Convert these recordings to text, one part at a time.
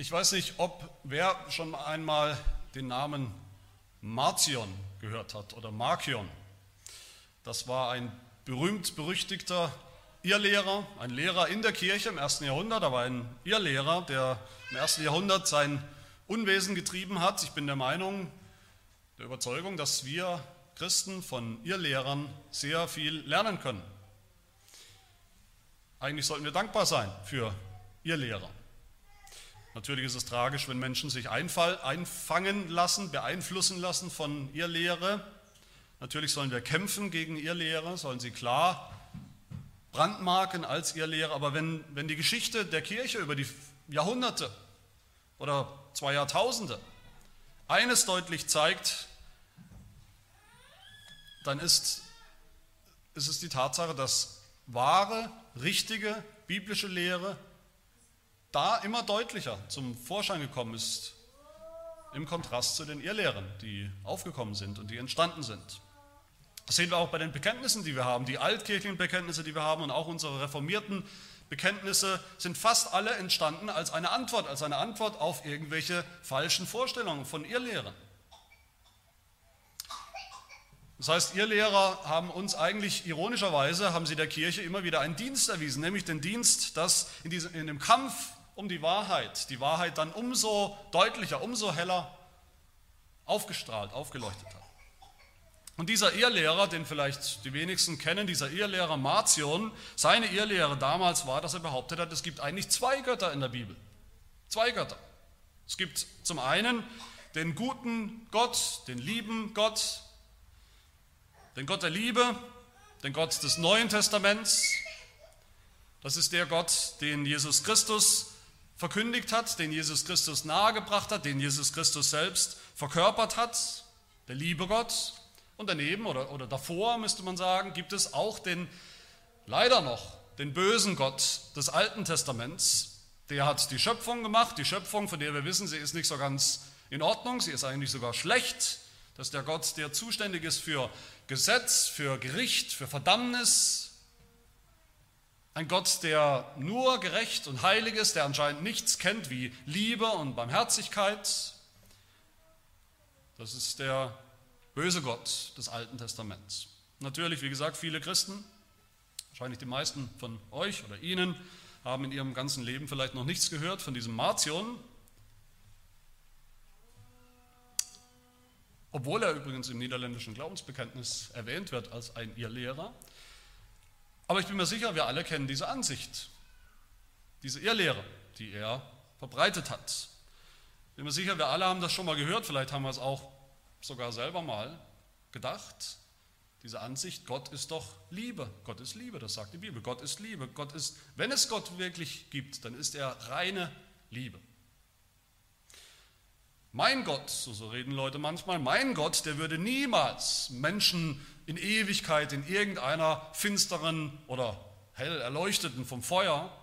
Ich weiß nicht, ob wer schon einmal den Namen Marcion gehört hat oder Markion. Das war ein berühmt-berüchtigter Irrlehrer, ein Lehrer in der Kirche im ersten Jahrhundert, aber ein Irrlehrer, der im ersten Jahrhundert sein Unwesen getrieben hat. Ich bin der Meinung, der Überzeugung, dass wir Christen von Irrlehrern sehr viel lernen können. Eigentlich sollten wir dankbar sein für Irrlehrer. Natürlich ist es tragisch, wenn Menschen sich einfall, einfangen lassen, beeinflussen lassen von ihr Lehre. Natürlich sollen wir kämpfen gegen ihr Lehre, sollen sie klar brandmarken als ihr Lehre. Aber wenn, wenn die Geschichte der Kirche über die Jahrhunderte oder zwei Jahrtausende eines deutlich zeigt, dann ist, ist es die Tatsache, dass wahre, richtige biblische Lehre da immer deutlicher zum Vorschein gekommen ist, im Kontrast zu den Irrlehren, die aufgekommen sind und die entstanden sind. Das sehen wir auch bei den Bekenntnissen, die wir haben. Die altkirchlichen Bekenntnisse, die wir haben und auch unsere reformierten Bekenntnisse sind fast alle entstanden als eine Antwort, als eine Antwort auf irgendwelche falschen Vorstellungen von Irrlehren. Das heißt, ihr Lehrer haben uns eigentlich ironischerweise, haben sie der Kirche immer wieder einen Dienst erwiesen, nämlich den Dienst, dass in, diesem, in dem Kampf um die Wahrheit, die Wahrheit dann umso deutlicher, umso heller aufgestrahlt, aufgeleuchtet hat. Und dieser Irrlehrer, den vielleicht die wenigsten kennen, dieser Irrlehrer Marcion, seine Irrlehre damals war, dass er behauptet hat, es gibt eigentlich zwei Götter in der Bibel. Zwei Götter. Es gibt zum einen den guten Gott, den lieben Gott, den Gott der Liebe, den Gott des Neuen Testaments. Das ist der Gott, den Jesus Christus verkündigt hat, den Jesus Christus nahegebracht hat, den Jesus Christus selbst verkörpert hat, der liebe Gott. Und daneben oder, oder davor, müsste man sagen, gibt es auch den, leider noch, den bösen Gott des Alten Testaments. Der hat die Schöpfung gemacht, die Schöpfung, von der wir wissen, sie ist nicht so ganz in Ordnung, sie ist eigentlich sogar schlecht. Das ist der Gott, der zuständig ist für Gesetz, für Gericht, für Verdammnis, ein Gott, der nur gerecht und heilig ist, der anscheinend nichts kennt wie Liebe und Barmherzigkeit. Das ist der böse Gott des Alten Testaments. Natürlich, wie gesagt, viele Christen, wahrscheinlich die meisten von euch oder Ihnen, haben in ihrem ganzen Leben vielleicht noch nichts gehört von diesem Martion. Obwohl er übrigens im niederländischen Glaubensbekenntnis erwähnt wird als ein Irrlehrer. Aber ich bin mir sicher, wir alle kennen diese Ansicht, diese Irrlehre, die er verbreitet hat. Ich bin mir sicher, wir alle haben das schon mal gehört, vielleicht haben wir es auch sogar selber mal gedacht. Diese Ansicht, Gott ist doch Liebe. Gott ist Liebe, das sagt die Bibel. Gott ist Liebe. Gott ist, wenn es Gott wirklich gibt, dann ist er reine Liebe. Mein Gott, so, so reden Leute manchmal, mein Gott, der würde niemals Menschen in Ewigkeit in irgendeiner finsteren oder hell erleuchteten vom Feuer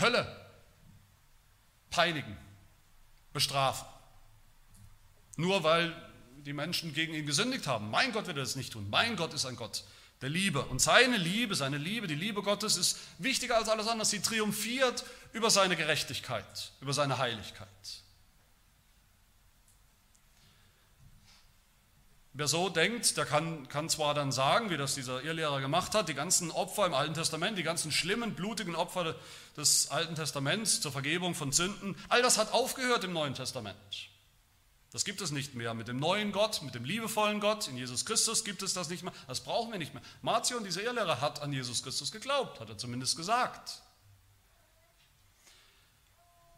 Hölle peinigen, bestrafen. Nur weil die Menschen gegen ihn gesündigt haben. Mein Gott wird das nicht tun. Mein Gott ist ein Gott der Liebe. Und seine Liebe, seine Liebe, die Liebe Gottes ist wichtiger als alles andere. Sie triumphiert über seine Gerechtigkeit, über seine Heiligkeit. Wer so denkt, der kann, kann zwar dann sagen, wie das dieser Irrlehrer gemacht hat, die ganzen Opfer im Alten Testament, die ganzen schlimmen, blutigen Opfer des Alten Testaments zur Vergebung von Sünden, all das hat aufgehört im Neuen Testament. Das gibt es nicht mehr. Mit dem neuen Gott, mit dem liebevollen Gott, in Jesus Christus gibt es das nicht mehr. Das brauchen wir nicht mehr. Martion, dieser Irrlehrer, hat an Jesus Christus geglaubt, hat er zumindest gesagt.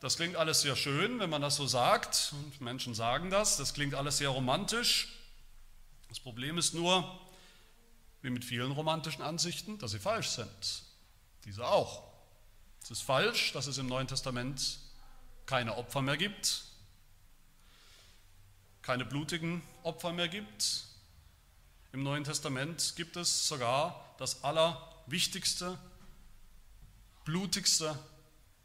Das klingt alles sehr schön, wenn man das so sagt, und Menschen sagen das, das klingt alles sehr romantisch, das Problem ist nur, wie mit vielen romantischen Ansichten, dass sie falsch sind. Diese auch. Es ist falsch, dass es im Neuen Testament keine Opfer mehr gibt, keine blutigen Opfer mehr gibt. Im Neuen Testament gibt es sogar das allerwichtigste, blutigste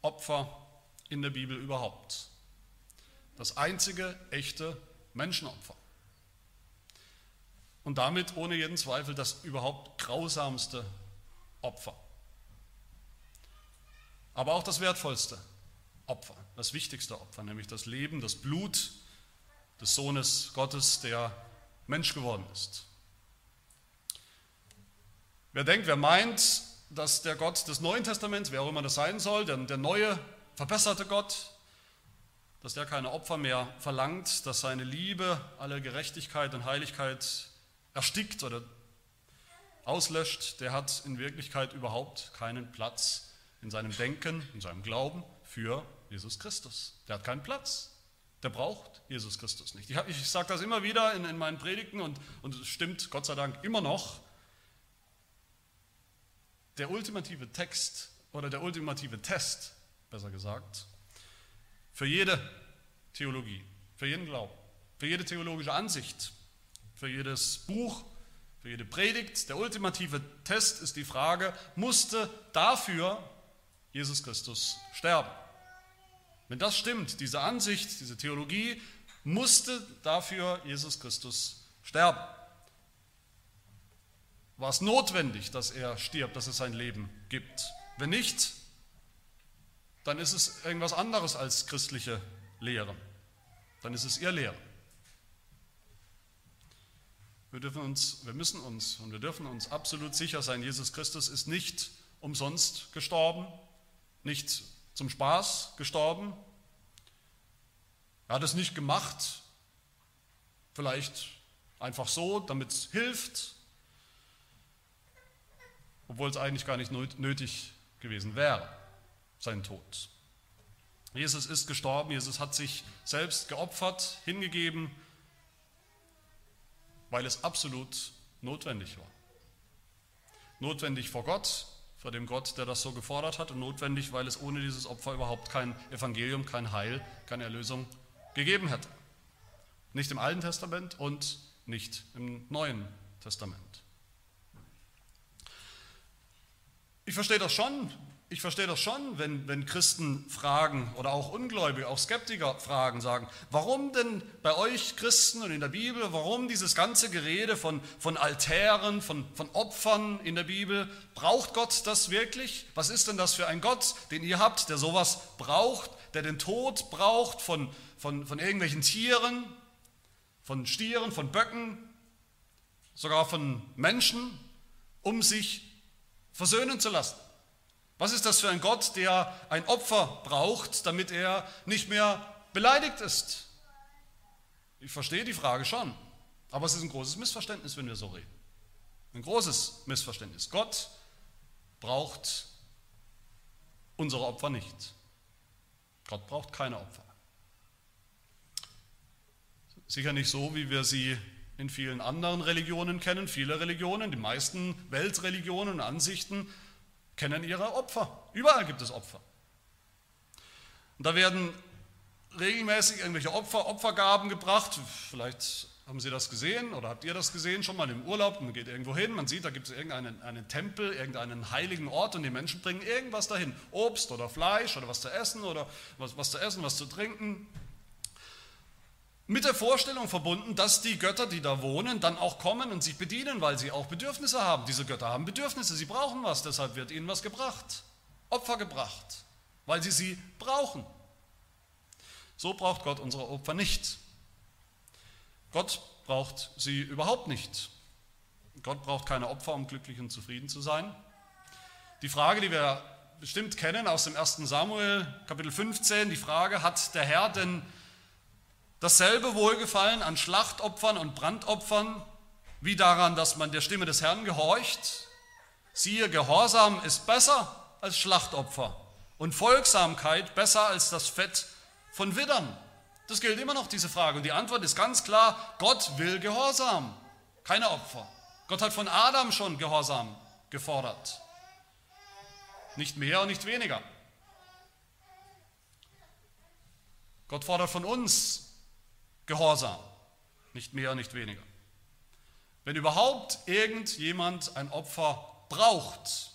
Opfer in der Bibel überhaupt. Das einzige echte Menschenopfer. Und damit ohne jeden Zweifel das überhaupt grausamste Opfer. Aber auch das wertvollste Opfer, das wichtigste Opfer, nämlich das Leben, das Blut des Sohnes Gottes, der Mensch geworden ist. Wer denkt, wer meint, dass der Gott des Neuen Testaments, wer auch immer das sein soll, der, der neue, verbesserte Gott, dass der keine Opfer mehr verlangt, dass seine Liebe alle Gerechtigkeit und Heiligkeit erstickt oder auslöscht, der hat in Wirklichkeit überhaupt keinen Platz in seinem Denken, in seinem Glauben für Jesus Christus. Der hat keinen Platz. Der braucht Jesus Christus nicht. Ich, ich sage das immer wieder in, in meinen Predigten und, und es stimmt Gott sei Dank immer noch. Der ultimative Text oder der ultimative Test, besser gesagt, für jede Theologie, für jeden Glauben, für jede theologische Ansicht, für jedes Buch, für jede Predigt. Der ultimative Test ist die Frage, musste dafür Jesus Christus sterben? Wenn das stimmt, diese Ansicht, diese Theologie, musste dafür Jesus Christus sterben. War es notwendig, dass er stirbt, dass es sein Leben gibt? Wenn nicht, dann ist es irgendwas anderes als christliche Lehre. Dann ist es ihr Lehre. Wir, dürfen uns, wir müssen uns und wir dürfen uns absolut sicher sein, Jesus Christus ist nicht umsonst gestorben, nicht zum Spaß gestorben. Er hat es nicht gemacht, vielleicht einfach so, damit es hilft, obwohl es eigentlich gar nicht nötig gewesen wäre sein Tod. Jesus ist gestorben, Jesus hat sich selbst geopfert, hingegeben, weil es absolut notwendig war. Notwendig vor Gott, vor dem Gott, der das so gefordert hat, und notwendig, weil es ohne dieses Opfer überhaupt kein Evangelium, kein Heil, keine Erlösung gegeben hätte. Nicht im Alten Testament und nicht im Neuen Testament. Ich verstehe das schon, ich verstehe das schon, wenn, wenn Christen fragen oder auch Ungläubige, auch Skeptiker fragen, sagen, warum denn bei euch Christen und in der Bibel, warum dieses ganze Gerede von, von Altären, von, von Opfern in der Bibel, braucht Gott das wirklich? Was ist denn das für ein Gott, den ihr habt, der sowas braucht, der den Tod braucht von, von, von irgendwelchen Tieren, von Stieren, von Böcken, sogar von Menschen, um sich versöhnen zu lassen? Was ist das für ein Gott, der ein Opfer braucht, damit er nicht mehr beleidigt ist? Ich verstehe die Frage schon, aber es ist ein großes Missverständnis, wenn wir so reden. Ein großes Missverständnis. Gott braucht unsere Opfer nicht. Gott braucht keine Opfer. Sicher nicht so, wie wir sie in vielen anderen Religionen kennen. Viele Religionen, die meisten Weltreligionen und Ansichten kennen ihre Opfer. Überall gibt es Opfer. Und da werden regelmäßig irgendwelche Opfer, Opfergaben gebracht. Vielleicht haben Sie das gesehen oder habt ihr das gesehen schon mal im Urlaub? Man geht irgendwo hin, man sieht, da gibt es irgendeinen einen Tempel, irgendeinen heiligen Ort und die Menschen bringen irgendwas dahin. Obst oder Fleisch oder was zu essen oder was, was zu essen, was zu trinken mit der Vorstellung verbunden, dass die Götter, die da wohnen, dann auch kommen und sich bedienen, weil sie auch Bedürfnisse haben. Diese Götter haben Bedürfnisse, sie brauchen was, deshalb wird ihnen was gebracht, Opfer gebracht, weil sie sie brauchen. So braucht Gott unsere Opfer nicht. Gott braucht sie überhaupt nicht. Gott braucht keine Opfer, um glücklich und zufrieden zu sein. Die Frage, die wir bestimmt kennen aus dem 1. Samuel Kapitel 15, die Frage, hat der Herr denn dasselbe Wohlgefallen an Schlachtopfern und Brandopfern wie daran, dass man der Stimme des Herrn gehorcht. Siehe, Gehorsam ist besser als Schlachtopfer und Folgsamkeit besser als das Fett von Widdern. Das gilt immer noch, diese Frage. Und die Antwort ist ganz klar, Gott will Gehorsam, keine Opfer. Gott hat von Adam schon Gehorsam gefordert. Nicht mehr und nicht weniger. Gott fordert von uns Gehorsam, nicht mehr, nicht weniger. Wenn überhaupt irgendjemand ein Opfer braucht,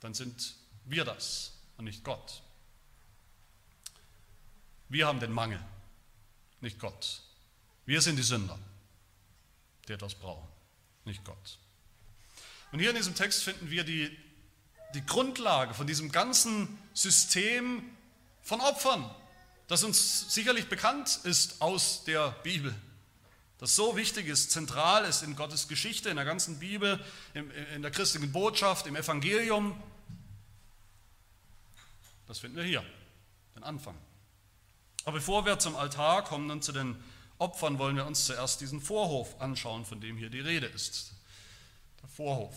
dann sind wir das und nicht Gott. Wir haben den Mangel, nicht Gott. Wir sind die Sünder, die etwas brauchen, nicht Gott. Und hier in diesem Text finden wir die, die Grundlage von diesem ganzen System von Opfern, das uns sicherlich bekannt ist aus der Bibel, das so wichtig ist, zentral ist in Gottes Geschichte, in der ganzen Bibel, in der christlichen Botschaft, im Evangelium. Das finden wir hier, den Anfang. Aber bevor wir zum Altar kommen und zu den Opfern, wollen wir uns zuerst diesen Vorhof anschauen, von dem hier die Rede ist. Der Vorhof.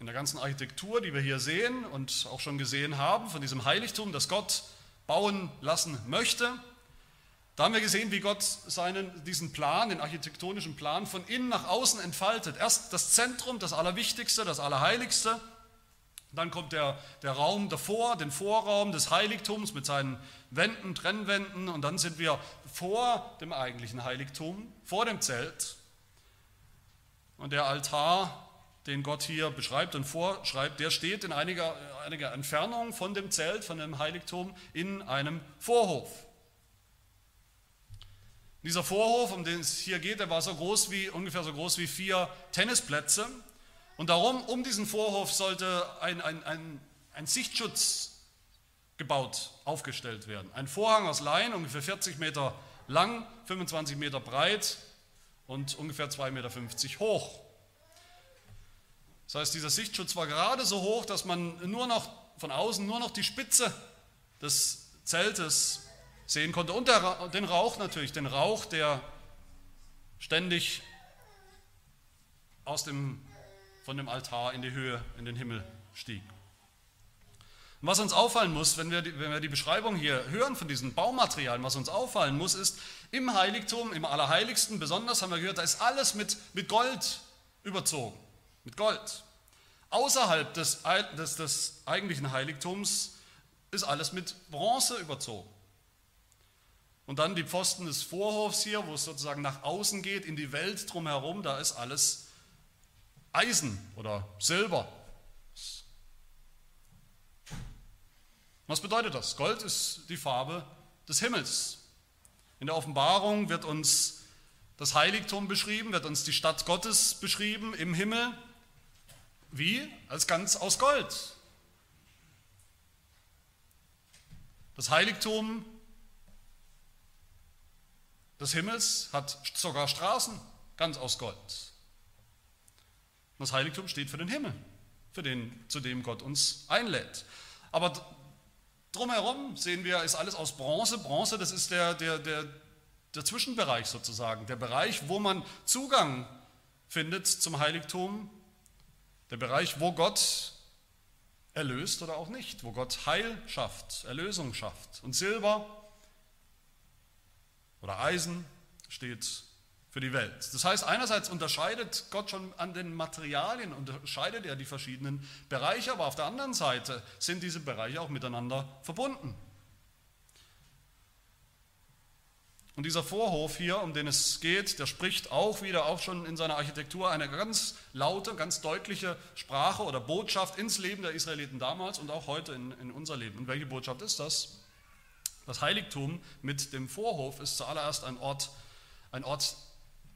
In der ganzen Architektur, die wir hier sehen und auch schon gesehen haben, von diesem Heiligtum, das Gott bauen lassen möchte, da haben wir gesehen, wie Gott seinen, diesen Plan, den architektonischen Plan von innen nach außen entfaltet. Erst das Zentrum, das Allerwichtigste, das Allerheiligste, dann kommt der, der Raum davor, den Vorraum des Heiligtums mit seinen Wänden, Trennwänden und dann sind wir vor dem eigentlichen Heiligtum, vor dem Zelt. Und der Altar, den Gott hier beschreibt und vorschreibt, der steht in einiger, einiger Entfernung von dem Zelt, von dem Heiligtum in einem Vorhof. Dieser Vorhof, um den es hier geht, der war so groß wie, ungefähr so groß wie vier Tennisplätze. Und darum, um diesen Vorhof sollte ein, ein, ein, ein Sichtschutz gebaut, aufgestellt werden. Ein Vorhang aus Lein, ungefähr 40 Meter lang, 25 Meter breit und ungefähr 2,50 Meter hoch. Das heißt, dieser Sichtschutz war gerade so hoch, dass man nur noch von außen nur noch die Spitze des Zeltes sehen konnte und der, den Rauch natürlich, den Rauch, der ständig aus dem von dem Altar in die Höhe, in den Himmel stieg. Und was uns auffallen muss, wenn wir, die, wenn wir die Beschreibung hier hören von diesen Baumaterialien, was uns auffallen muss, ist, im Heiligtum, im Allerheiligsten besonders, haben wir gehört, da ist alles mit, mit Gold überzogen, mit Gold. Außerhalb des, des, des eigentlichen Heiligtums ist alles mit Bronze überzogen. Und dann die Pfosten des Vorhofs hier, wo es sozusagen nach außen geht, in die Welt drumherum, da ist alles Eisen oder Silber. Was bedeutet das? Gold ist die Farbe des Himmels. In der Offenbarung wird uns das Heiligtum beschrieben, wird uns die Stadt Gottes beschrieben im Himmel. Wie? Als ganz aus Gold. Das Heiligtum des Himmels hat sogar Straßen ganz aus Gold. Das Heiligtum steht für den Himmel, für den, zu dem Gott uns einlädt. Aber drumherum sehen wir, ist alles aus Bronze. Bronze, das ist der, der, der, der Zwischenbereich sozusagen, der Bereich, wo man Zugang findet zum Heiligtum, der Bereich, wo Gott erlöst oder auch nicht, wo Gott Heil schafft, Erlösung schafft. Und Silber oder Eisen steht für die Welt. Das heißt, einerseits unterscheidet Gott schon an den Materialien, unterscheidet er die verschiedenen Bereiche, aber auf der anderen Seite sind diese Bereiche auch miteinander verbunden. Und dieser Vorhof hier, um den es geht, der spricht auch wieder, auch schon in seiner Architektur, eine ganz laute, ganz deutliche Sprache oder Botschaft ins Leben der Israeliten damals und auch heute in, in unser Leben. Und welche Botschaft ist das? Das Heiligtum mit dem Vorhof ist zuallererst ein Ort, ein Ort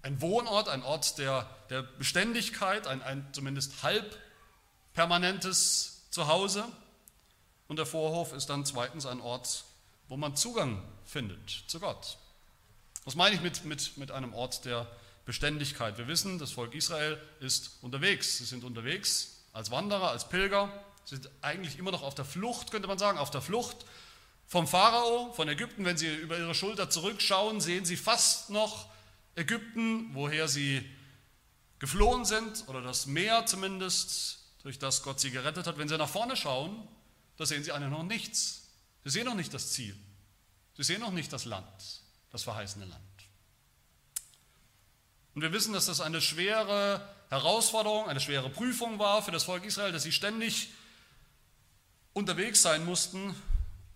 ein Wohnort, ein Ort der, der Beständigkeit, ein, ein zumindest halb permanentes Zuhause. Und der Vorhof ist dann zweitens ein Ort, wo man Zugang findet zu Gott. Was meine ich mit, mit, mit einem Ort der Beständigkeit? Wir wissen, das Volk Israel ist unterwegs. Sie sind unterwegs als Wanderer, als Pilger. Sie sind eigentlich immer noch auf der Flucht, könnte man sagen, auf der Flucht vom Pharao, von Ägypten. Wenn Sie über Ihre Schulter zurückschauen, sehen Sie fast noch Ägypten, woher sie geflohen sind, oder das Meer zumindest, durch das Gott sie gerettet hat. Wenn sie nach vorne schauen, da sehen sie eigentlich noch nichts. Sie sehen noch nicht das Ziel. Sie sehen noch nicht das Land, das verheißene Land. Und wir wissen, dass das eine schwere Herausforderung, eine schwere Prüfung war für das Volk Israel, dass sie ständig unterwegs sein mussten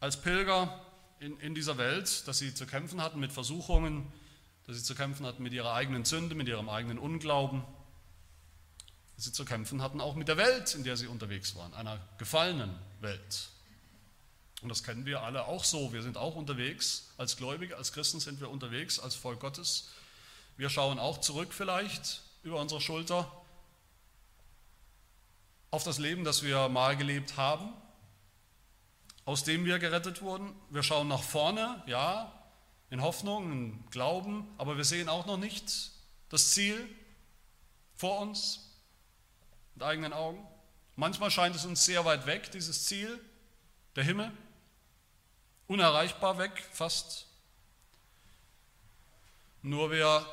als Pilger in, in dieser Welt, dass sie zu kämpfen hatten mit Versuchungen, dass sie zu kämpfen hatten mit ihrer eigenen Sünde, mit ihrem eigenen Unglauben, dass sie zu kämpfen hatten auch mit der Welt, in der sie unterwegs waren, einer gefallenen Welt. Und das kennen wir alle auch so. Wir sind auch unterwegs, als Gläubige, als Christen sind wir unterwegs, als Volk Gottes. Wir schauen auch zurück vielleicht über unsere Schulter auf das Leben, das wir mal gelebt haben. aus dem wir gerettet wurden. Wir schauen nach vorne, ja, in Hoffnung, in Glauben, aber wir sehen auch noch nicht das Ziel vor uns mit eigenen Augen. Manchmal scheint es uns sehr weit weg, dieses Ziel, der Himmel, unerreichbar weg, fast. Nur wer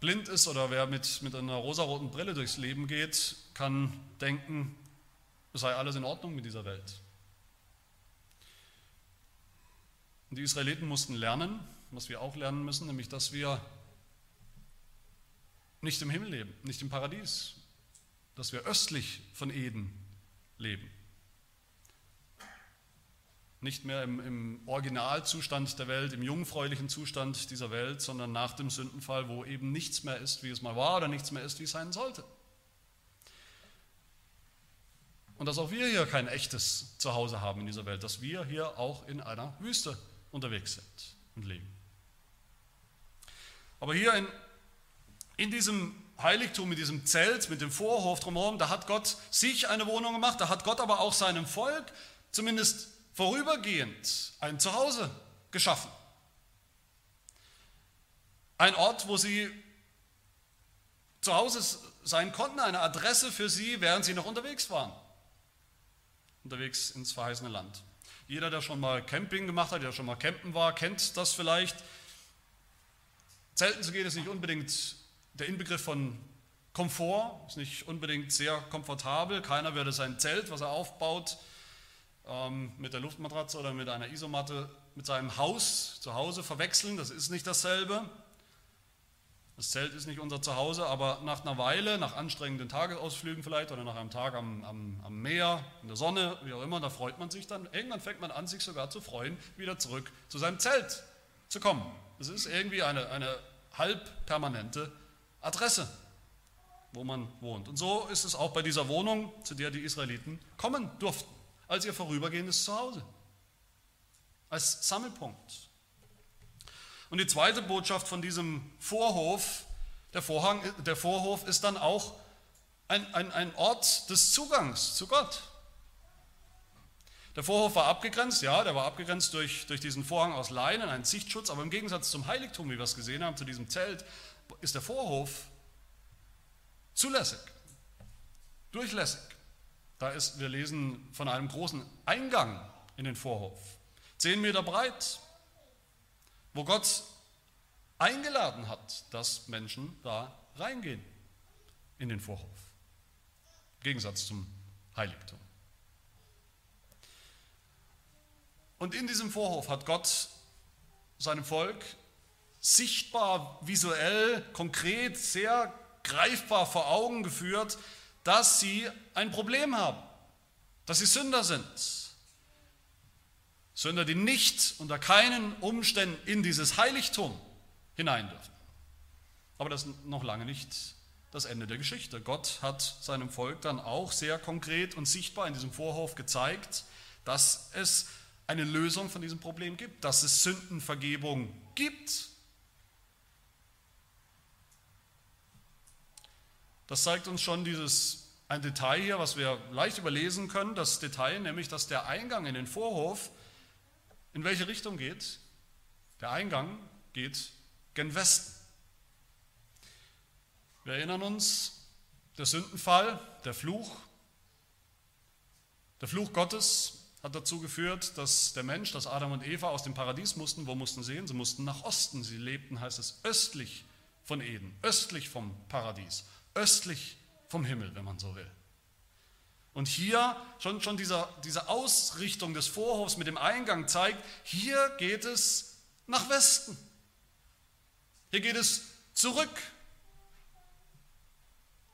blind ist oder wer mit, mit einer rosaroten Brille durchs Leben geht, kann denken, es sei alles in Ordnung mit dieser Welt. Und die Israeliten mussten lernen, was wir auch lernen müssen, nämlich dass wir nicht im Himmel leben, nicht im Paradies, dass wir östlich von Eden leben. Nicht mehr im, im, Originalzustand der Welt, im jungfräulichen Zustand dieser Welt, sondern nach dem Sündenfall, wo eben nichts mehr ist, wie es mal war, oder nichts mehr ist, wie es sein sollte. Und dass auch wir hier kein echtes Zuhause haben in dieser Welt, dass wir hier auch in einer Wüste unterwegs sind und leben. Aber hier in, in diesem Heiligtum, in diesem Zelt mit dem Vorhof drumherum, da hat Gott sich eine Wohnung gemacht, da hat Gott aber auch seinem Volk zumindest vorübergehend ein Zuhause geschaffen. Ein Ort, wo sie zu Hause sein konnten, eine Adresse für sie, während sie noch unterwegs waren. Unterwegs ins verheißene Land. Jeder, der schon mal Camping gemacht hat, der schon mal campen war, kennt das vielleicht. Zelten zu gehen ist nicht unbedingt der Inbegriff von Komfort, ist nicht unbedingt sehr komfortabel. Keiner würde sein Zelt, was er aufbaut, ähm, mit der Luftmatratze oder mit einer Isomatte mit seinem Haus zu Hause verwechseln. Das ist nicht dasselbe. Das Zelt ist nicht unser Zuhause, aber nach einer Weile, nach anstrengenden Tagesausflügen vielleicht oder nach einem Tag am, am, am, Meer, in der Sonne, wie auch immer, da freut man sich dann. Irgendwann fängt man an, sich sogar zu freuen, wieder zurück zu seinem Zelt zu kommen. Das ist irgendwie eine, eine halb permanente Adresse, wo man wohnt. Und so ist es auch bei dieser Wohnung, zu der die Israeliten kommen durften, als ihr vorübergehendes Zuhause, als Sammelpunkt. Und die zweite Botschaft von diesem Vorhof, der, Vorhang, der Vorhof ist dann auch ein, ein, ein Ort des Zugangs zu Gott. Der Vorhof war abgegrenzt, ja, der war abgegrenzt durch, durch diesen Vorhang aus Leinen, einen Sichtschutz, aber im Gegensatz zum Heiligtum, wie wir es gesehen haben, zu diesem Zelt, ist der Vorhof zulässig, durchlässig. Da ist, wir lesen von einem großen Eingang in den Vorhof, zehn Meter breit, wo Gott eingeladen hat, dass Menschen da reingehen in den Vorhof. Im Gegensatz zum Heiligtum. Und in diesem Vorhof hat Gott seinem Volk sichtbar, visuell, konkret, sehr greifbar vor Augen geführt, dass sie ein Problem haben, dass sie Sünder sind, Sünder, die nicht unter keinen Umständen in dieses Heiligtum hinein dürfen. Aber das ist noch lange nicht das Ende der Geschichte. Gott hat seinem Volk dann auch sehr konkret und sichtbar in diesem Vorhof gezeigt, dass es eine Lösung von diesem Problem gibt, dass es Sündenvergebung gibt. Das zeigt uns schon dieses ein Detail hier, was wir leicht überlesen können, das Detail, nämlich dass der Eingang in den Vorhof in welche Richtung geht? Der Eingang geht gen Westen. Wir erinnern uns, der Sündenfall, der Fluch, der Fluch Gottes hat dazu geführt, dass der Mensch, dass Adam und Eva aus dem Paradies mussten. Wo mussten sie hin? Sie mussten nach Osten. Sie lebten, heißt es, östlich von Eden, östlich vom Paradies, östlich vom Himmel, wenn man so will. Und hier schon, schon dieser, diese Ausrichtung des Vorhofs mit dem Eingang zeigt, hier geht es nach Westen. Hier geht es zurück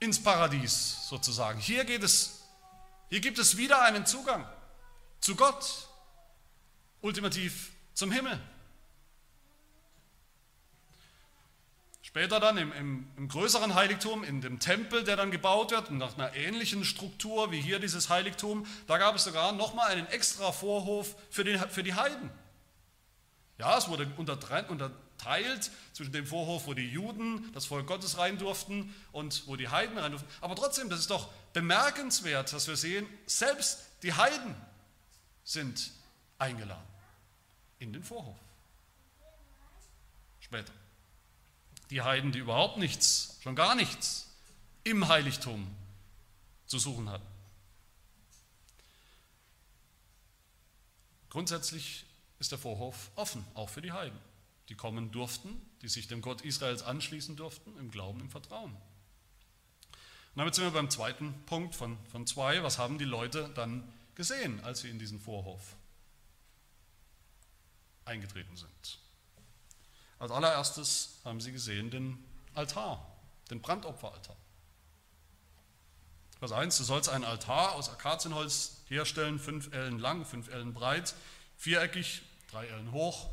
ins Paradies sozusagen. Hier geht es, hier gibt es wieder einen Zugang zu Gott, ultimativ zum Himmel. Später dann im, im, im, größeren Heiligtum, in dem Tempel, der dann gebaut wird, nach einer ähnlichen Struktur wie hier dieses Heiligtum, da gab es sogar nochmal einen extra Vorhof für, den, für die Heiden. Ja, es wurde unterteilt zwischen dem Vorhof, wo die Juden, das Volk Gottes rein durften und wo die Heiden rein durften. Aber trotzdem, das ist doch bemerkenswert, dass wir sehen, selbst die Heiden sind eingeladen in den Vorhof. Später. Die Heiden, die überhaupt nichts, schon gar nichts im Heiligtum zu suchen hatten. Grundsätzlich ist der Vorhof offen, auch für die Heiden, die kommen durften, die sich dem Gott Israels anschließen durften, im Glauben, im Vertrauen. Und damit sind wir beim zweiten Punkt von, von zwei. Was haben die Leute dann gesehen, als sie in diesen Vorhof eingetreten sind? Als allererstes haben sie gesehen den Altar, den Brandopferaltar. Vers 1, du sollst einen Altar aus Akazienholz herstellen, fünf Ellen lang, fünf Ellen breit, viereckig, drei Ellen hoch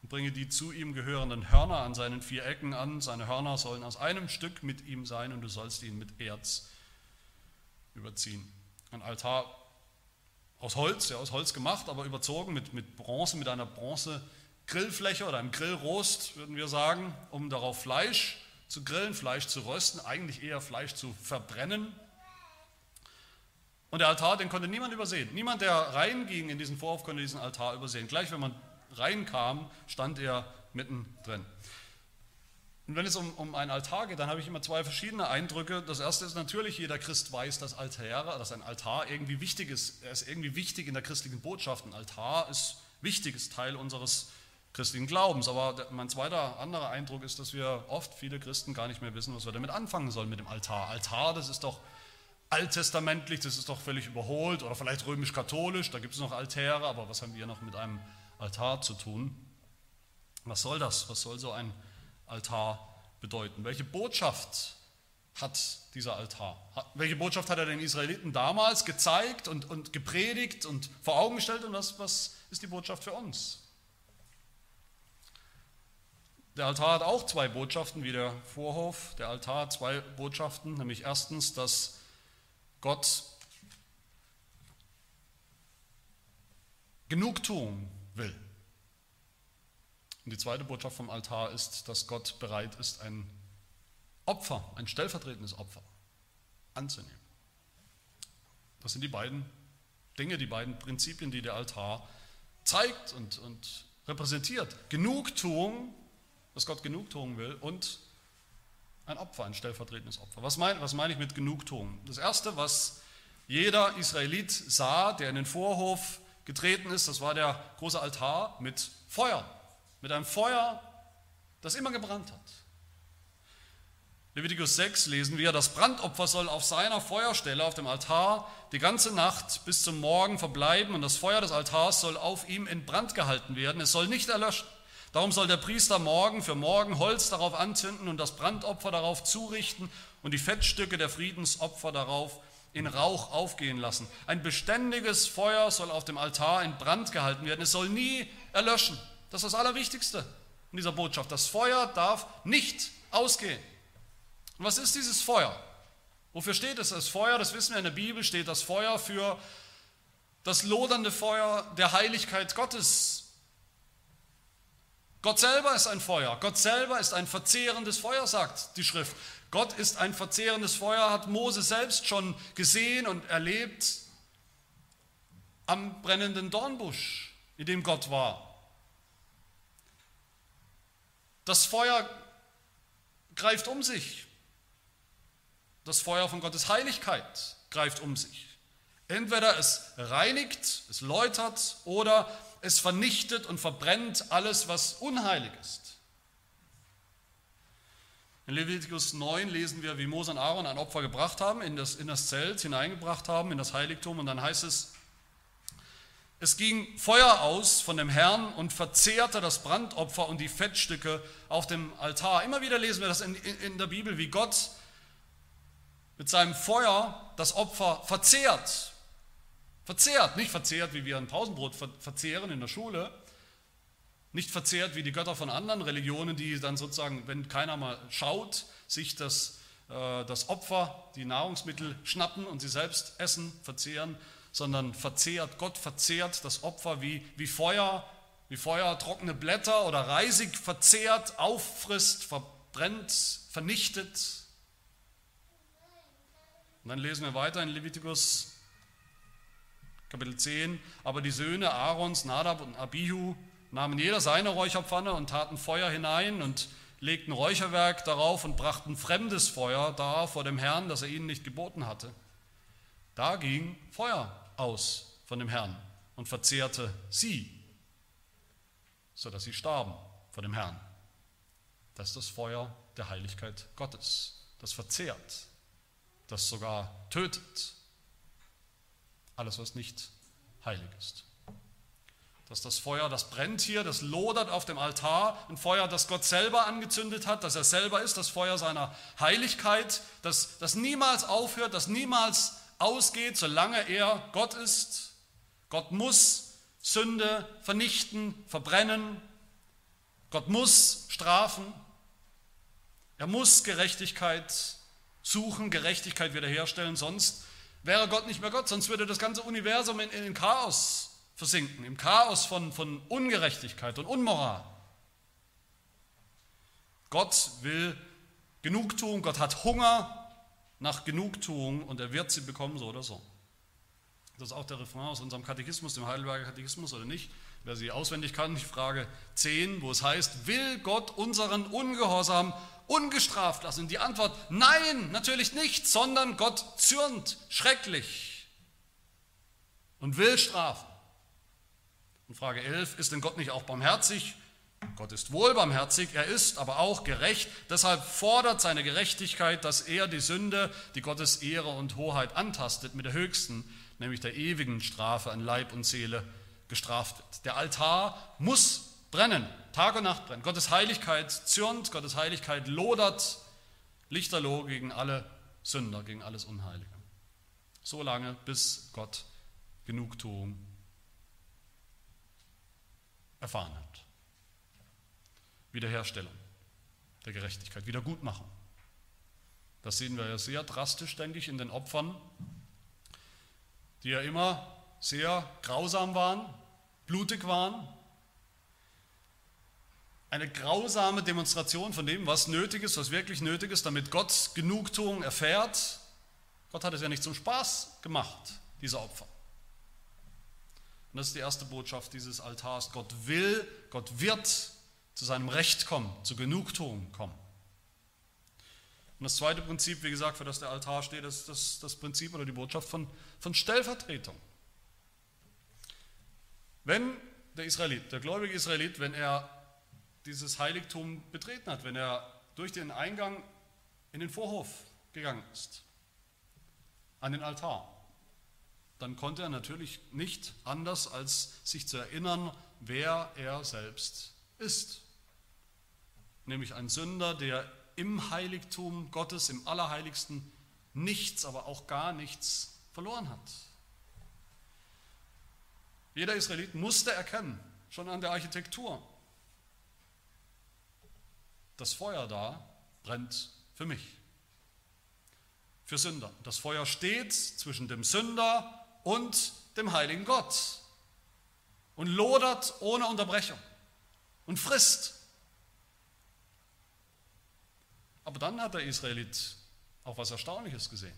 und bringe die zu ihm gehörenden Hörner an seinen vier Ecken an. Seine Hörner sollen aus einem Stück mit ihm sein und du sollst ihn mit Erz überziehen. Ein Altar aus Holz, ja aus Holz gemacht, aber überzogen mit, mit Bronze, mit einer Bronze-Grillfläche oder einem Grillrost, würden wir sagen, um darauf Fleisch zu grillen, Fleisch zu rösten, eigentlich eher Fleisch zu verbrennen. Und der Altar, den konnte niemand übersehen. Niemand, der reinging in diesen Vorhof, konnte diesen Altar übersehen. Gleich wenn man reinkam, stand er mittendrin. Und wenn es um, um einen Altar geht, dann habe ich immer zwei verschiedene Eindrücke. Das erste ist natürlich, jeder Christ weiß, dass, Altäre, dass ein Altar irgendwie wichtig ist. Er ist irgendwie wichtig in der christlichen Botschaft. Ein Altar ist wichtig, ist Teil unseres christlichen Glaubens. Aber mein zweiter anderer Eindruck ist, dass wir oft, viele Christen, gar nicht mehr wissen, was wir damit anfangen sollen mit dem Altar. Altar, das ist doch alttestamentlich, das ist doch völlig überholt oder vielleicht römisch-katholisch, da gibt es noch Altäre, aber was haben wir noch mit einem Altar zu tun. Was soll das? Was soll so ein Altar bedeuten? Welche Botschaft hat dieser Altar? Welche Botschaft hat er den Israeliten damals gezeigt und, und gepredigt und vor Augen gestellt und was, was ist die Botschaft für uns? Der Altar hat auch zwei Botschaften wie der Vorhof. Der Altar hat zwei Botschaften, nämlich erstens, dass Gott Genugtuung will. Und die zweite Botschaft vom Altar ist, dass Gott bereit ist, ein Opfer, ein stellvertretendes Opfer anzunehmen. Das sind die beiden Dinge, die beiden Prinzipien, die der Altar zeigt und, und repräsentiert. Genugtuung, dass Gott Genugtuung will und ein Opfer, ein stellvertretendes Opfer. Was meine, was meine ich mit Genugtuung? Das Erste, was jeder Israelit sah, der in den Vorhof getreten ist, das war der große Altar mit Feuer, mit einem Feuer, das immer gebrannt hat. Levitikus 6 lesen wir, das Brandopfer soll auf seiner Feuerstelle auf dem Altar die ganze Nacht bis zum Morgen verbleiben und das Feuer des Altars soll auf ihm in Brand gehalten werden. Es soll nicht erlöschen. Darum soll der Priester morgen für morgen Holz darauf anzünden und das Brandopfer darauf zurichten und die Fettstücke der Friedensopfer darauf in Rauch aufgehen lassen. Ein beständiges Feuer soll auf dem Altar in Brand gehalten werden. Es soll nie erlöschen. Das ist das Allerwichtigste in dieser Botschaft. Das Feuer darf nicht ausgehen. Und was ist dieses Feuer? Wofür steht es? Das Feuer, das wissen wir in der Bibel, steht das Feuer für das lodernde Feuer der Heiligkeit Gottes. Gott selber ist ein Feuer. Gott selber ist ein verzehrendes Feuer, sagt die Schrift. Gott ist ein verzehrendes Feuer, hat Mose selbst schon gesehen und erlebt am brennenden Dornbusch, in dem Gott war. Das Feuer greift um sich. Das Feuer von Gottes Heiligkeit greift um sich. Entweder es reinigt, es läutert oder es vernichtet und verbrennt alles, was unheilig ist. In Levitikus 9 lesen wir, wie Mose und Aaron ein Opfer gebracht haben, in das, in das Zelt hineingebracht haben, in das Heiligtum. Und dann heißt es, es ging Feuer aus von dem Herrn und verzehrte das Brandopfer und die Fettstücke auf dem Altar. Immer wieder lesen wir das in, in, in der Bibel, wie Gott mit seinem Feuer das Opfer verzehrt. Verzehrt, nicht verzehrt, wie wir ein Pausenbrot verzehren in der Schule, nicht verzehrt wie die Götter von anderen Religionen, die dann sozusagen, wenn keiner mal schaut, sich das, äh, das Opfer, die Nahrungsmittel schnappen und sie selbst essen, verzehren, sondern verzehrt, Gott verzehrt das Opfer wie, wie Feuer, wie Feuer trockene Blätter oder Reisig verzehrt, auffrisst, verbrennt, vernichtet. Und dann lesen wir weiter in Levitikus Kapitel 10, aber die Söhne Aarons, Nadab und Abihu nahmen jeder seine Räucherpfanne und taten Feuer hinein und legten Räucherwerk darauf und brachten fremdes Feuer da vor dem Herrn, das er ihnen nicht geboten hatte. Da ging Feuer aus von dem Herrn und verzehrte sie, sodass sie starben vor dem Herrn. Das ist das Feuer der Heiligkeit Gottes, das verzehrt, das sogar tötet. Alles, was nicht heilig ist. Dass das Feuer, das brennt hier, das lodert auf dem Altar, ein Feuer, das Gott selber angezündet hat, dass er selber ist, das Feuer seiner Heiligkeit, das, das niemals aufhört, das niemals ausgeht, solange er Gott ist. Gott muss Sünde vernichten, verbrennen. Gott muss strafen. Er muss Gerechtigkeit suchen, Gerechtigkeit wiederherstellen, sonst wäre Gott nicht mehr Gott, sonst würde das ganze Universum in, in Chaos versinken, im Chaos von, von Ungerechtigkeit und Unmoral. Gott will Genugtuung, Gott hat Hunger nach Genugtuung und er wird sie bekommen, so oder so. Das ist auch der Refrain aus unserem Katechismus, dem Heidelberger Katechismus oder nicht. Wer sie auswendig kann, ich frage 10, wo es heißt, will Gott unseren Ungehorsam ungestraft lassen? Die Antwort, nein, natürlich nicht, sondern Gott zürnt schrecklich und will strafen. Und Frage 11, ist denn Gott nicht auch barmherzig? Gott ist wohl barmherzig, er ist aber auch gerecht. Deshalb fordert seine Gerechtigkeit, dass er die Sünde, die Gottes Ehre und Hoheit antastet, mit der höchsten, nämlich der ewigen Strafe an Leib und Seele gestraft wird. Der Altar muss brennen, Tag und Nacht brennen. Gottes Heiligkeit zürnt, Gottes Heiligkeit lodert, lichterloh gegen alle Sünder, gegen alles Unheilige. So lange, bis Gott Genugtuung erfahren hat. Wiederherstellung der Gerechtigkeit, Wiedergutmachung. Das sehen wir ja sehr drastisch, denke ich, in den Opfern, die ja immer sehr grausam waren, blutig waren. Eine grausame Demonstration von dem, was nötig ist, was wirklich nötig ist, damit Gott Genugtuung erfährt. Gott hat es ja nicht zum Spaß gemacht, diese Opfer. Und das ist die erste Botschaft dieses Altars. Gott will, Gott wird zu seinem Recht kommen, zu Genugtuung kommen. Und das zweite Prinzip, wie gesagt, für das der Altar steht, ist das, das Prinzip oder die Botschaft von, von Stellvertretung. Wenn der Israelit, der gläubige Israelit, wenn er dieses Heiligtum betreten hat, wenn er durch den Eingang in den Vorhof gegangen ist, an den Altar, dann konnte er natürlich nicht anders, als sich zu erinnern, wer er selbst ist. Nämlich ein Sünder, der im Heiligtum Gottes, im Allerheiligsten, nichts, aber auch gar nichts verloren hat. Jeder Israelit musste erkennen, schon an der Architektur, das Feuer da brennt für mich, für Sünder. Das Feuer steht zwischen dem Sünder und dem heiligen Gott und lodert ohne Unterbrechung und frisst. Aber dann hat der Israelit auch was Erstaunliches gesehen.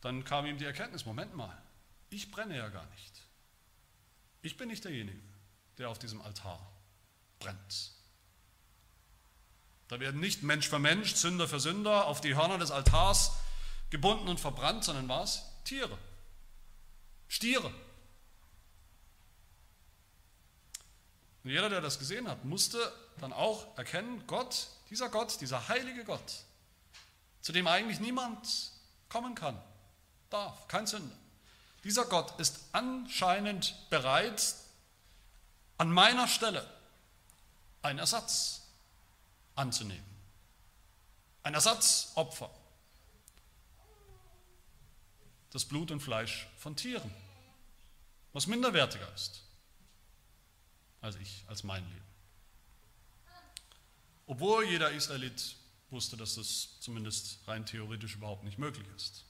Dann kam ihm die Erkenntnis, Moment mal, ich brenne ja gar nicht. Ich bin nicht derjenige, der auf diesem Altar brennt. Da werden nicht Mensch für Mensch, Sünder für Sünder auf die Hörner des Altars gebunden und verbrannt, sondern was? Tiere, Stiere. Und jeder, der das gesehen hat, musste dann auch erkennen, Gott, dieser Gott, dieser heilige Gott, zu dem eigentlich niemand kommen kann, darf, kein Sünder. Dieser Gott ist anscheinend bereit, an meiner Stelle einen Ersatz anzunehmen. Ein Ersatzopfer das Blut und Fleisch von Tieren, was minderwertiger ist als ich, als mein Leben. Obwohl jeder Israelit wusste, dass das zumindest rein theoretisch überhaupt nicht möglich ist.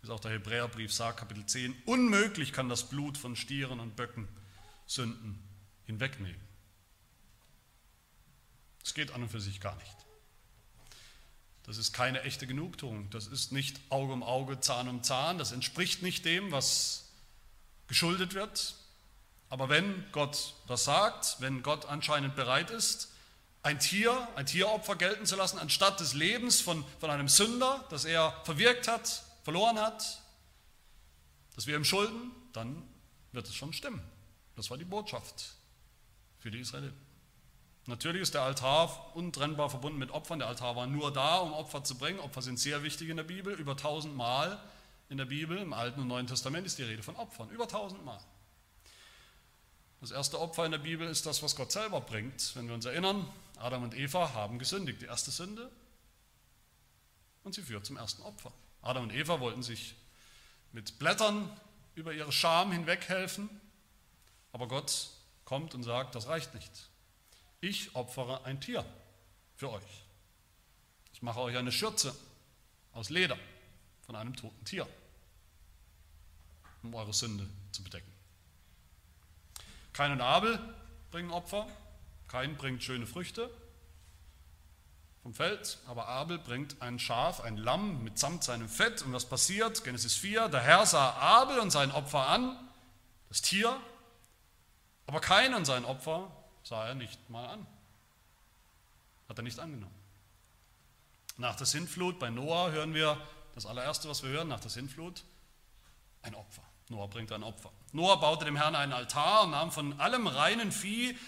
Wie es auch der Hebräerbrief sagt, Kapitel 10, unmöglich kann das Blut von Stieren und Böcken Sünden hinwegnehmen. Es geht an und für sich gar nicht. Das ist keine echte Genugtuung. Das ist nicht Auge um Auge, Zahn um Zahn. Das entspricht nicht dem, was geschuldet wird. Aber wenn Gott das sagt, wenn Gott anscheinend bereit ist, ein Tier, ein Tieropfer gelten zu lassen, anstatt des Lebens von, von einem Sünder, das er verwirkt hat, verloren hat, dass wir ihm schulden, dann wird es schon stimmen. Das war die Botschaft für die Israeliten. Natürlich ist der Altar untrennbar verbunden mit Opfern. Der Altar war nur da, um Opfer zu bringen. Opfer sind sehr wichtig in der Bibel. Über tausend Mal in der Bibel, im Alten und Neuen Testament, ist die Rede von Opfern. Über tausend Mal. Das erste Opfer in der Bibel ist das, was Gott selber bringt. Wenn wir uns erinnern, Adam und Eva haben gesündigt. Die erste Sünde. Und sie führt zum ersten Opfer. Adam und Eva wollten sich mit Blättern über ihre Scham hinweghelfen. Aber Gott kommt und sagt, das reicht nicht. Ich opfere ein Tier für euch. Ich mache euch eine Schürze aus Leder von einem toten Tier, um eure Sünde zu bedecken. Kain und Abel bringen Opfer, Kain bringt schöne Früchte vom Feld, aber Abel bringt ein Schaf, ein Lamm mitsamt seinem Fett. Und was passiert? Genesis 4, der Herr sah Abel und sein Opfer an, das Tier, aber Kain und sein Opfer sah er nicht mal an. Hat er nicht angenommen. Nach der Sintflut bei Noah hören wir, das allererste, was wir hören nach der Sintflut, ein Opfer. Noah bringt ein Opfer. Noah baute dem Herrn einen Altar und nahm von allem reinen Vieh,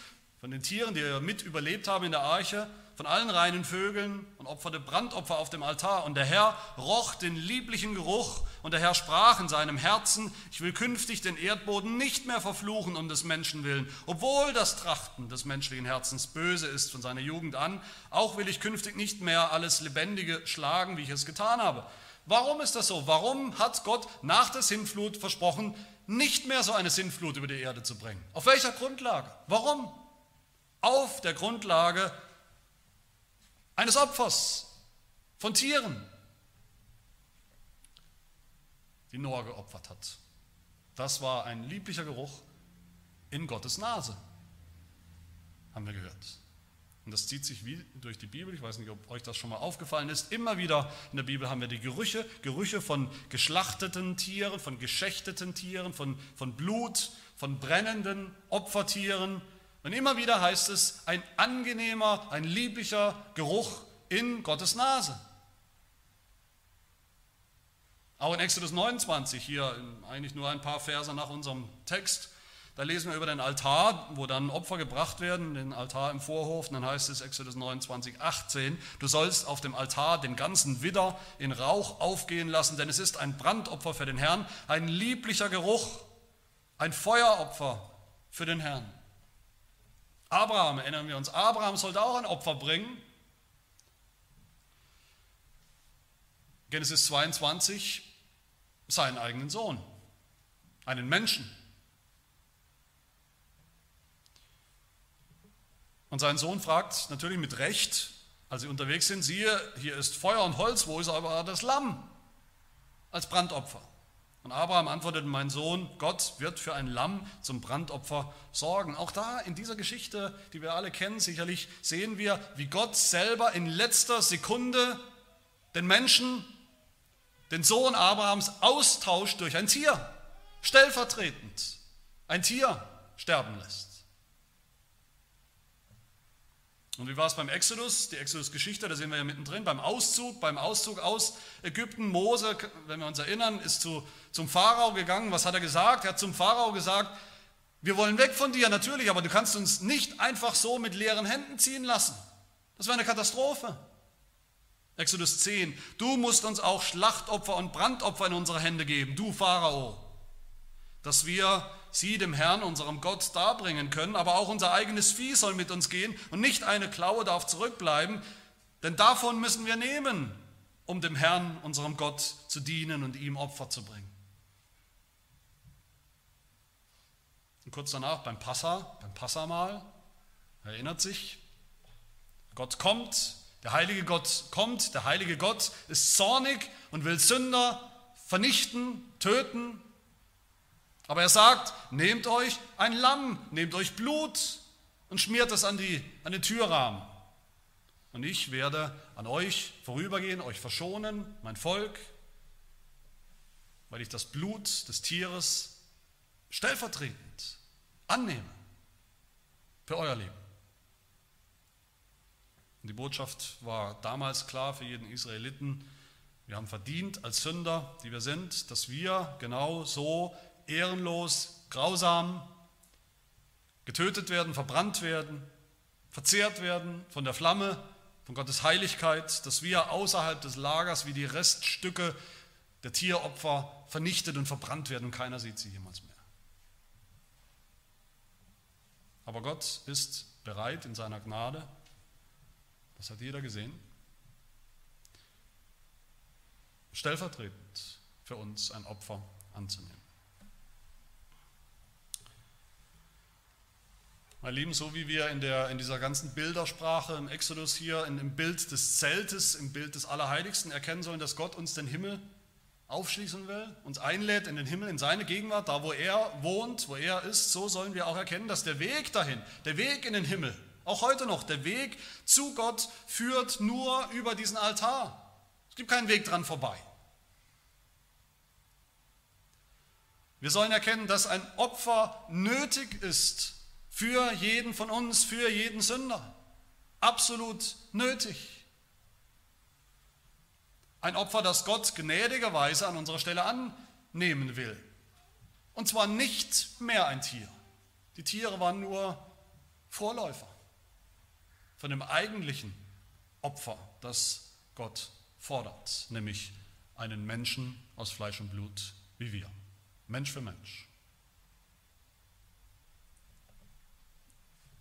von den Tieren, die mit überlebt haben in der Arche, von allen reinen Vögeln und opferte Brandopfer auf dem Altar. Und der Herr roch den lieblichen Geruch und der Herr sprach in seinem Herzen, ich will künftig den Erdboden nicht mehr verfluchen um des Menschen willen, obwohl das Trachten des menschlichen Herzens böse ist von seiner Jugend an, auch will ich künftig nicht mehr alles Lebendige schlagen, wie ich es getan habe. Warum ist das so? Warum hat Gott nach der Sintflut versprochen, nicht mehr so eine Sintflut über die Erde zu bringen? Auf welcher Grundlage? Warum? Auf der Grundlage eines Opfers von Tieren, die Noah geopfert hat. Das war ein lieblicher Geruch in Gottes Nase, haben wir gehört. Und das zieht sich wie durch die Bibel. Ich weiß nicht, ob euch das schon mal aufgefallen ist. Immer wieder in der Bibel haben wir die Gerüche, Gerüche von geschlachteten Tieren, von geschächteten Tieren, von, von Blut, von brennenden Opfertieren, und immer wieder heißt es, ein angenehmer, ein lieblicher Geruch in Gottes Nase. Auch in Exodus 29, hier eigentlich nur ein paar Verse nach unserem Text, da lesen wir über den Altar, wo dann Opfer gebracht werden, den Altar im Vorhof. Und dann heißt es Exodus 29, 18, du sollst auf dem Altar den ganzen Widder in Rauch aufgehen lassen, denn es ist ein Brandopfer für den Herrn, ein lieblicher Geruch, ein Feueropfer für den Herrn. Abraham, erinnern wir uns, Abraham sollte auch ein Opfer bringen. Genesis 22, seinen eigenen Sohn, einen Menschen. Und sein Sohn fragt natürlich mit Recht, als sie unterwegs sind, siehe, hier ist Feuer und Holz, wo ist aber das Lamm als Brandopfer? Und Abraham antwortete, mein Sohn, Gott wird für ein Lamm zum Brandopfer sorgen. Auch da in dieser Geschichte, die wir alle kennen, sicherlich sehen wir, wie Gott selber in letzter Sekunde den Menschen, den Sohn Abrahams, austauscht durch ein Tier, stellvertretend ein Tier sterben lässt. Und wie war es beim Exodus? Die Exodus-Geschichte, da sehen wir ja mittendrin, beim Auszug, beim Auszug aus Ägypten. Mose, wenn wir uns erinnern, ist zu, zum Pharao gegangen. Was hat er gesagt? Er hat zum Pharao gesagt, wir wollen weg von dir, natürlich, aber du kannst uns nicht einfach so mit leeren Händen ziehen lassen. Das wäre eine Katastrophe. Exodus 10, du musst uns auch Schlachtopfer und Brandopfer in unsere Hände geben, du Pharao, dass wir sie dem Herrn, unserem Gott, darbringen können, aber auch unser eigenes Vieh soll mit uns gehen und nicht eine Klaue darf zurückbleiben, denn davon müssen wir nehmen, um dem Herrn, unserem Gott, zu dienen und ihm Opfer zu bringen. Und kurz danach beim Passa, beim Passamal, erinnert sich, Gott kommt, der heilige Gott kommt, der heilige Gott ist zornig und will Sünder vernichten, töten, aber er sagt, nehmt euch ein Lamm, nehmt euch Blut und schmiert es an, die, an den Türrahmen. und ich werde an euch vorübergehen, euch verschonen, mein Volk, weil ich das Blut des Tieres stellvertretend annehme für euer Leben. Und die Botschaft war damals klar für jeden Israeliten. Wir haben verdient als Sünder, die wir sind, dass wir genau so ehrenlos, grausam getötet werden, verbrannt werden, verzehrt werden von der Flamme, von Gottes Heiligkeit, dass wir außerhalb des Lagers wie die Reststücke der Tieropfer vernichtet und verbrannt werden und keiner sieht sie jemals mehr. Aber Gott ist bereit in seiner Gnade, das hat jeder gesehen, stellvertretend für uns ein Opfer anzunehmen. Meine Lieben, so wie wir in, der, in dieser ganzen Bildersprache im Exodus hier, in, im Bild des Zeltes, im Bild des Allerheiligsten erkennen sollen, dass Gott uns den Himmel aufschließen will, uns einlädt in den Himmel, in seine Gegenwart, da wo er wohnt, wo er ist, so sollen wir auch erkennen, dass der Weg dahin, der Weg in den Himmel, auch heute noch, der Weg zu Gott führt nur über diesen Altar. Es gibt keinen Weg dran vorbei. Wir sollen erkennen, dass ein Opfer nötig ist für jeden von uns, für jeden Sünder. Absolut nötig. Ein Opfer, das Gott gnädigerweise an unserer Stelle annehmen will. Und zwar nicht mehr ein Tier. Die Tiere waren nur Vorläufer von dem eigentlichen Opfer, das Gott fordert, nämlich einen Menschen aus Fleisch und Blut wie wir. Mensch für Mensch.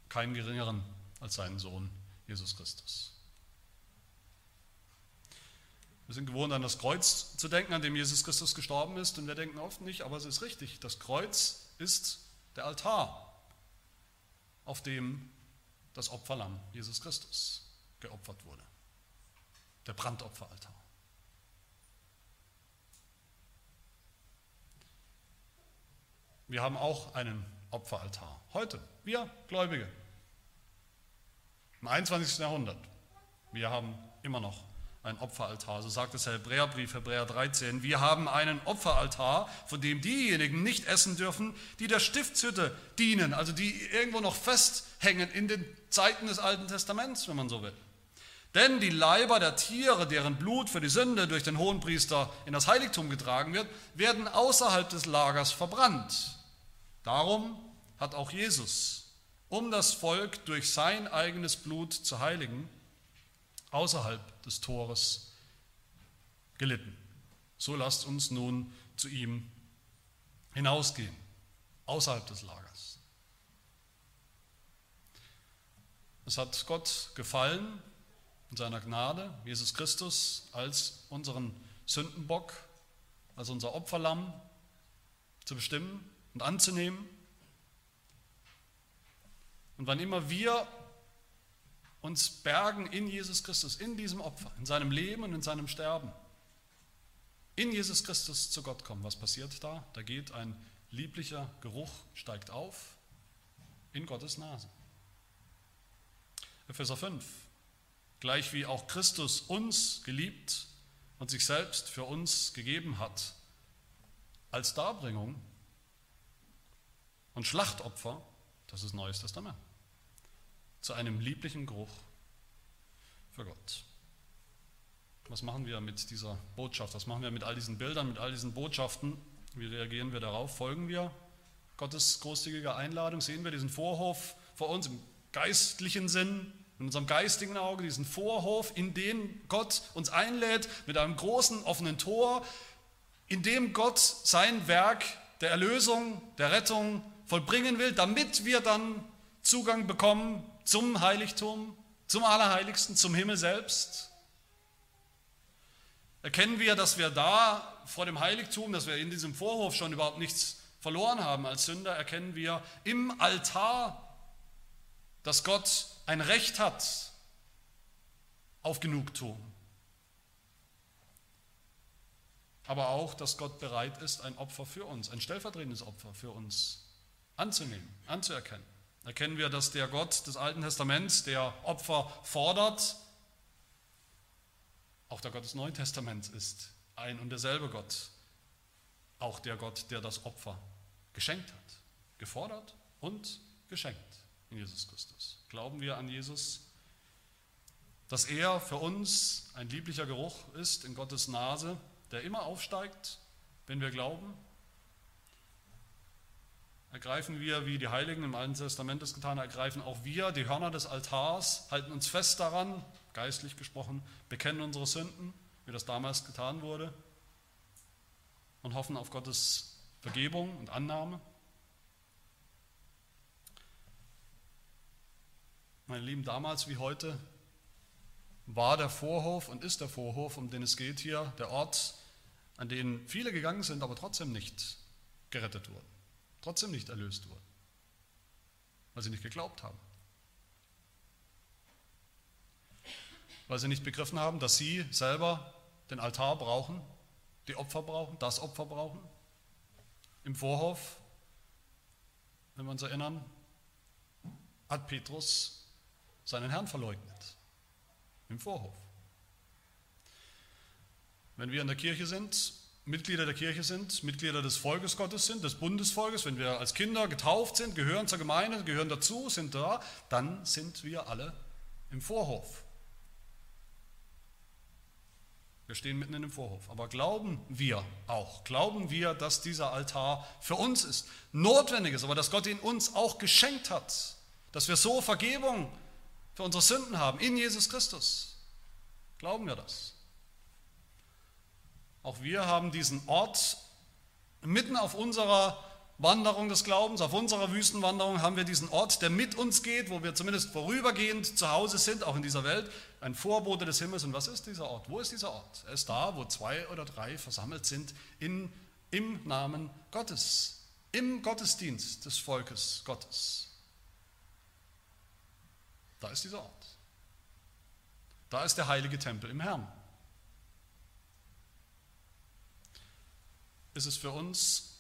Keinen geringeren als seinen Sohn Jesus Christus. Wir sind gewohnt, an das Kreuz zu denken, an dem Jesus Christus gestorben ist, und wir denken oft nicht, aber es ist richtig. Das Kreuz ist der Altar, auf dem das Opferlamm Jesus Christus geopfert wurde. Der Brandopferaltar. Wir haben auch einen Opferaltar. Heute, wir Gläubige. Im 21. Jahrhundert. Wir haben immer noch ein Opferaltar. So sagt es der Hebräerbrief, Hebräer 13. Wir haben einen Opferaltar, von dem diejenigen nicht essen dürfen, die der Stiftshütte dienen, also die irgendwo noch festhängen in den Zeiten des Alten Testaments, wenn man so will. Denn die Leiber der Tiere, deren Blut für die Sünde durch den Hohenpriester in das Heiligtum getragen wird, werden außerhalb des Lagers verbrannt. Darum hat auch Jesus, um das Volk durch sein eigenes Blut zu heiligen, außerhalb des Tores gelitten. So lasst uns nun zu ihm hinausgehen, außerhalb des Lagers. Es hat Gott gefallen in seiner Gnade, Jesus Christus als unseren Sündenbock, als unser Opferlamm zu bestimmen und anzunehmen. Und wann immer wir uns bergen in Jesus Christus, in diesem Opfer, in seinem Leben und in seinem Sterben. In Jesus Christus zu Gott kommen. Was passiert da? Da geht ein lieblicher Geruch, steigt auf in Gottes Nase. Epheser 5. Gleich wie auch Christus uns geliebt und sich selbst für uns gegeben hat, als Darbringung und Schlachtopfer, das ist Neues Testament zu einem lieblichen Geruch für Gott. Was machen wir mit dieser Botschaft? Was machen wir mit all diesen Bildern, mit all diesen Botschaften? Wie reagieren wir darauf? Folgen wir Gottes großzügiger Einladung? Sehen wir diesen Vorhof vor uns im geistlichen Sinn, in unserem geistigen Auge, diesen Vorhof, in den Gott uns einlädt mit einem großen offenen Tor, in dem Gott sein Werk der Erlösung, der Rettung vollbringen will, damit wir dann Zugang bekommen zum Heiligtum, zum Allerheiligsten, zum Himmel selbst? Erkennen wir, dass wir da vor dem Heiligtum, dass wir in diesem Vorhof schon überhaupt nichts verloren haben als Sünder, erkennen wir im Altar, dass Gott ein Recht hat auf Genugtuung. Aber auch, dass Gott bereit ist, ein Opfer für uns, ein stellvertretendes Opfer für uns anzunehmen, anzuerkennen erkennen wir, dass der Gott des Alten Testaments, der Opfer fordert, Auch der Gott des Neuen Testaments ist ein und derselbe Gott. Auch der Gott, der das Opfer geschenkt hat, gefordert und geschenkt in Jesus Christus. Glauben wir an Jesus, dass er für uns ein lieblicher Geruch ist in Gottes Nase, der immer aufsteigt, wenn wir glauben? Ergreifen wir, wie die Heiligen im Alten Testament es getan haben, ergreifen auch wir die Hörner des Altars, halten uns fest daran, geistlich gesprochen, bekennen unsere Sünden, wie das damals getan wurde, und hoffen auf Gottes Vergebung und Annahme. Meine Lieben, damals wie heute war der Vorhof und ist der Vorhof, um den es geht hier, der Ort, an den viele gegangen sind, aber trotzdem nicht gerettet wurden, trotzdem nicht erlöst wurden, weil sie nicht geglaubt haben. Weil sie nicht begriffen haben, dass sie selber den Altar brauchen, die Opfer brauchen, das Opfer brauchen. Im Vorhof, wenn wir uns erinnern, hat Petrus seinen Herrn verleugnet im Vorhof. Wenn wir in der Kirche sind, Mitglieder der Kirche sind, Mitglieder des Volkes Gottes sind, des Bundesvolkes, wenn wir als Kinder getauft sind, gehören zur Gemeinde, gehören dazu, sind da, dann sind wir alle im Vorhof. Wir stehen mitten in dem Vorhof. Aber glauben wir auch, glauben wir, dass dieser Altar für uns ist, notwendig ist, aber dass Gott ihn uns auch geschenkt hat, dass wir so Vergebung für unsere Sünden haben in Jesus Christus. Glauben wir das? Auch wir haben diesen Ort mitten auf unserer Wanderung des Glaubens, auf unserer Wüstenwanderung haben wir diesen Ort, der mit uns geht, wo wir zumindest vorübergehend zu Hause sind, auch in dieser Welt, ein Vorbote des Himmels. Und was ist dieser Ort? Wo ist dieser Ort? Er ist da, wo zwei oder drei versammelt sind in, im Namen Gottes, im Gottesdienst des Volkes Gottes. Da ist dieser Ort. Da ist der heilige Tempel im Herrn. Ist es für uns,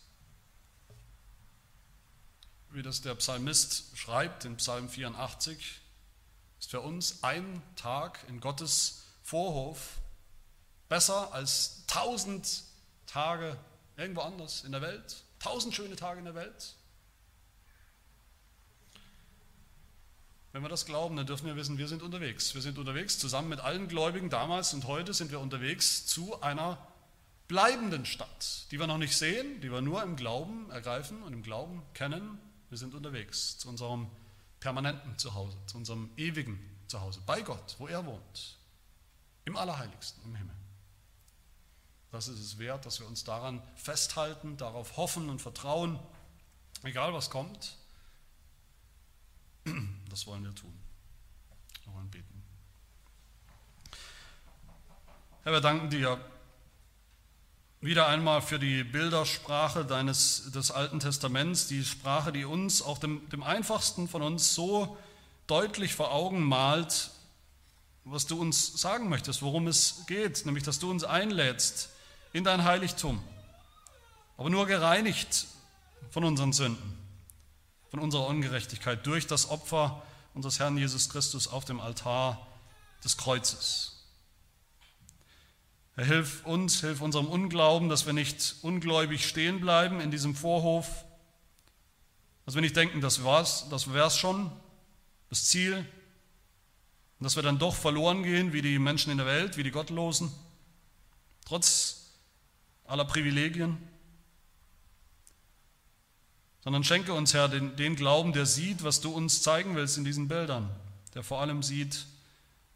wie das der Psalmist schreibt in Psalm 84, ist für uns ein Tag in Gottes Vorhof besser als tausend Tage irgendwo anders in der Welt, tausend schöne Tage in der Welt? Wenn wir das glauben, dann dürfen wir wissen, wir sind unterwegs. Wir sind unterwegs zusammen mit allen Gläubigen damals und heute sind wir unterwegs zu einer bleibenden Stadt, die wir noch nicht sehen, die wir nur im Glauben ergreifen und im Glauben kennen. Wir sind unterwegs zu unserem permanenten Zuhause, zu unserem ewigen Zuhause, bei Gott, wo er wohnt, im Allerheiligsten, im Himmel. Das ist es wert, dass wir uns daran festhalten, darauf hoffen und vertrauen, egal was kommt. Das wollen wir tun. Wir wollen beten. Herr, wir danken dir wieder einmal für die Bildersprache deines, des Alten Testaments, die Sprache, die uns, auch dem, dem einfachsten von uns, so deutlich vor Augen malt, was du uns sagen möchtest, worum es geht, nämlich dass du uns einlädst in dein Heiligtum, aber nur gereinigt von unseren Sünden von unserer Ungerechtigkeit durch das Opfer unseres Herrn Jesus Christus auf dem Altar des Kreuzes. Hilf uns, hilf unserem Unglauben, dass wir nicht ungläubig stehen bleiben in diesem Vorhof, dass wir nicht denken, das war's, das wär's schon, das Ziel, und dass wir dann doch verloren gehen, wie die Menschen in der Welt, wie die Gottlosen, trotz aller Privilegien. Sondern schenke uns, Herr, den, den Glauben, der sieht, was du uns zeigen willst in diesen Bildern, der vor allem sieht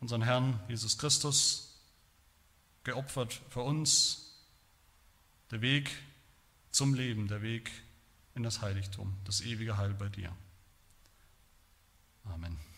unseren Herrn Jesus Christus, geopfert für uns, der Weg zum Leben, der Weg in das Heiligtum, das ewige Heil bei dir. Amen.